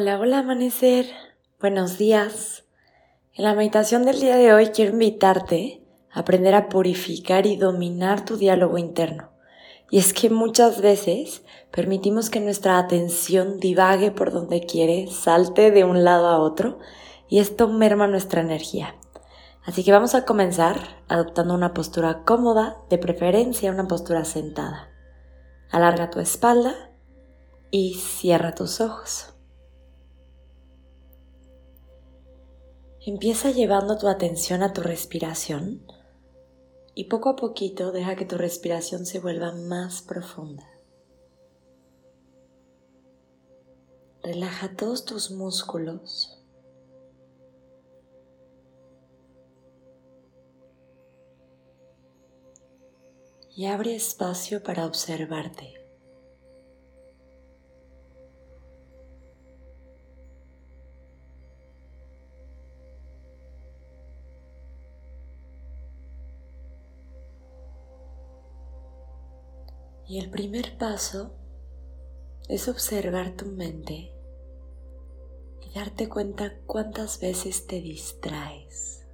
Hola, hola amanecer. Buenos días. En la meditación del día de hoy quiero invitarte a aprender a purificar y dominar tu diálogo interno. Y es que muchas veces permitimos que nuestra atención divague por donde quiere, salte de un lado a otro y esto merma nuestra energía. Así que vamos a comenzar adoptando una postura cómoda, de preferencia una postura sentada. Alarga tu espalda y cierra tus ojos. Empieza llevando tu atención a tu respiración y poco a poquito deja que tu respiración se vuelva más profunda. Relaja todos tus músculos. Y abre espacio para observarte. Y el primer paso es observar tu mente y darte cuenta cuántas veces te distraes.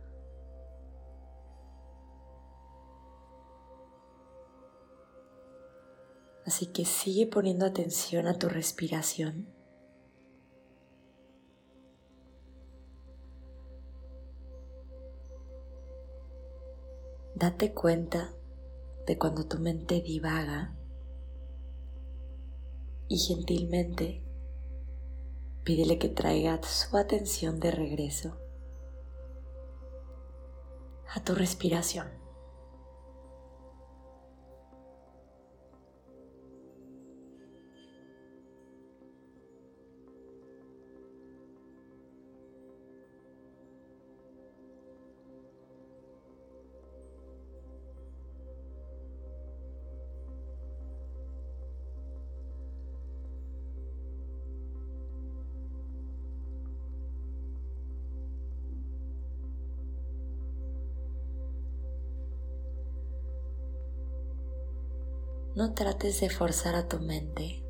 Así que sigue poniendo atención a tu respiración. Date cuenta de cuando tu mente divaga y gentilmente pídele que traiga su atención de regreso a tu respiración. No trates de forzar a tu mente.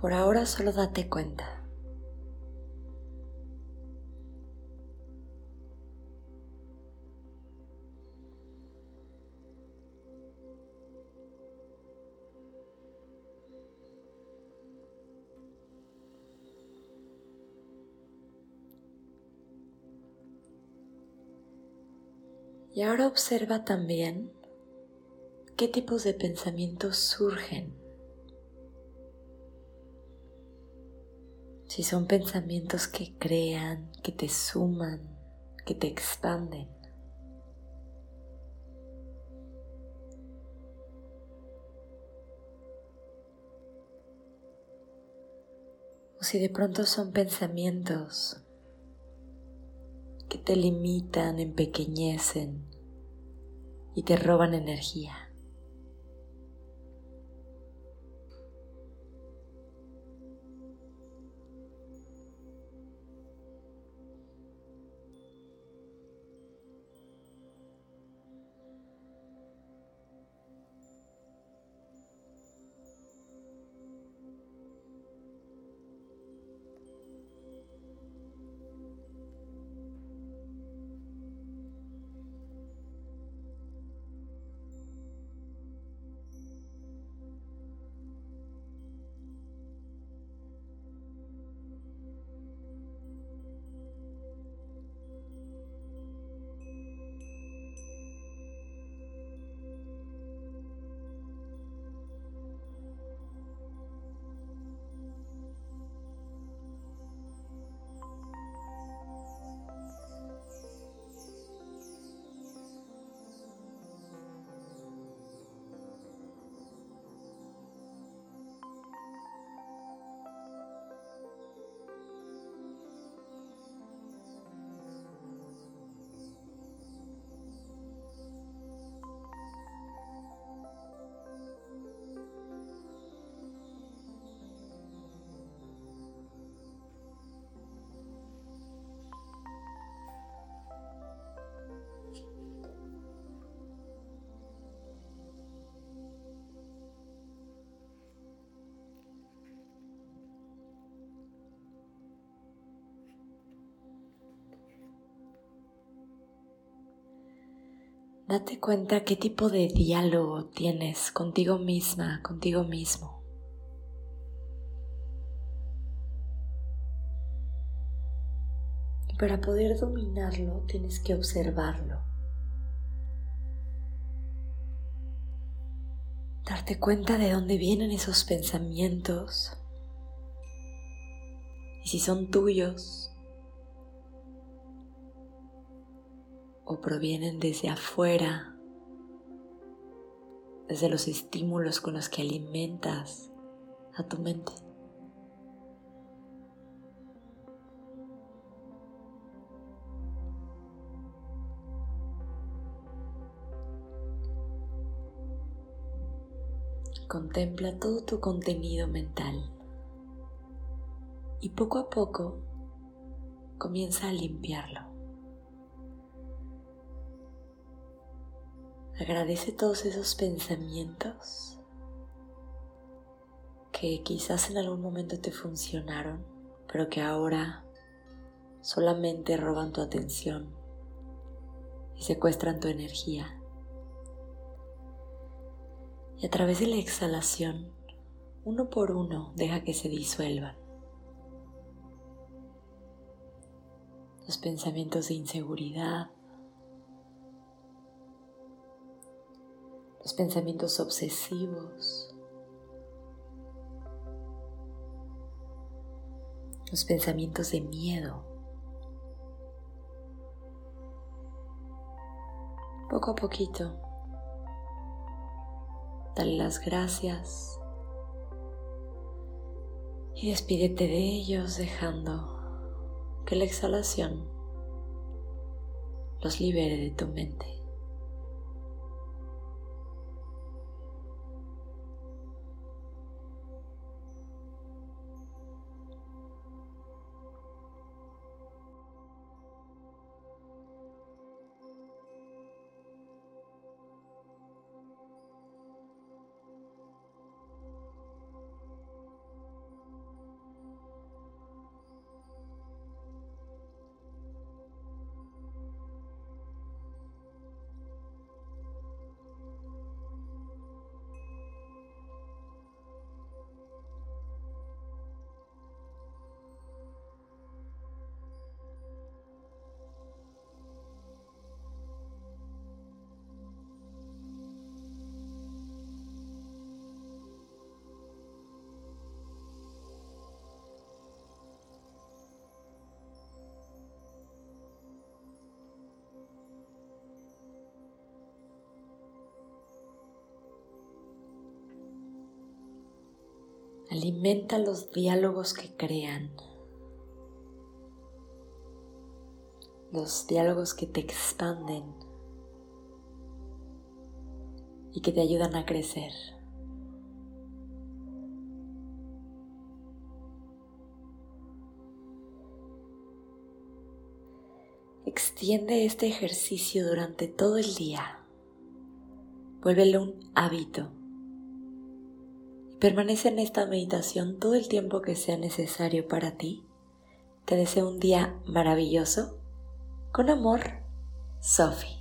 Por ahora solo date cuenta. Y ahora observa también ¿Qué tipos de pensamientos surgen? Si son pensamientos que crean, que te suman, que te expanden. O si de pronto son pensamientos que te limitan, empequeñecen y te roban energía. Date cuenta qué tipo de diálogo tienes contigo misma, contigo mismo. Y para poder dominarlo tienes que observarlo. Darte cuenta de dónde vienen esos pensamientos y si son tuyos o provienen desde afuera, desde los estímulos con los que alimentas a tu mente. Contempla todo tu contenido mental y poco a poco comienza a limpiarlo. Agradece todos esos pensamientos que quizás en algún momento te funcionaron, pero que ahora solamente roban tu atención y secuestran tu energía. Y a través de la exhalación, uno por uno, deja que se disuelvan. Los pensamientos de inseguridad, los pensamientos obsesivos, los pensamientos de miedo. Poco a poquito, dale las gracias y despídete de ellos dejando que la exhalación los libere de tu mente. Alimenta los diálogos que crean, los diálogos que te expanden y que te ayudan a crecer. Extiende este ejercicio durante todo el día. Vuélvelo un hábito Permanece en esta meditación todo el tiempo que sea necesario para ti. Te deseo un día maravilloso. Con amor, Sophie.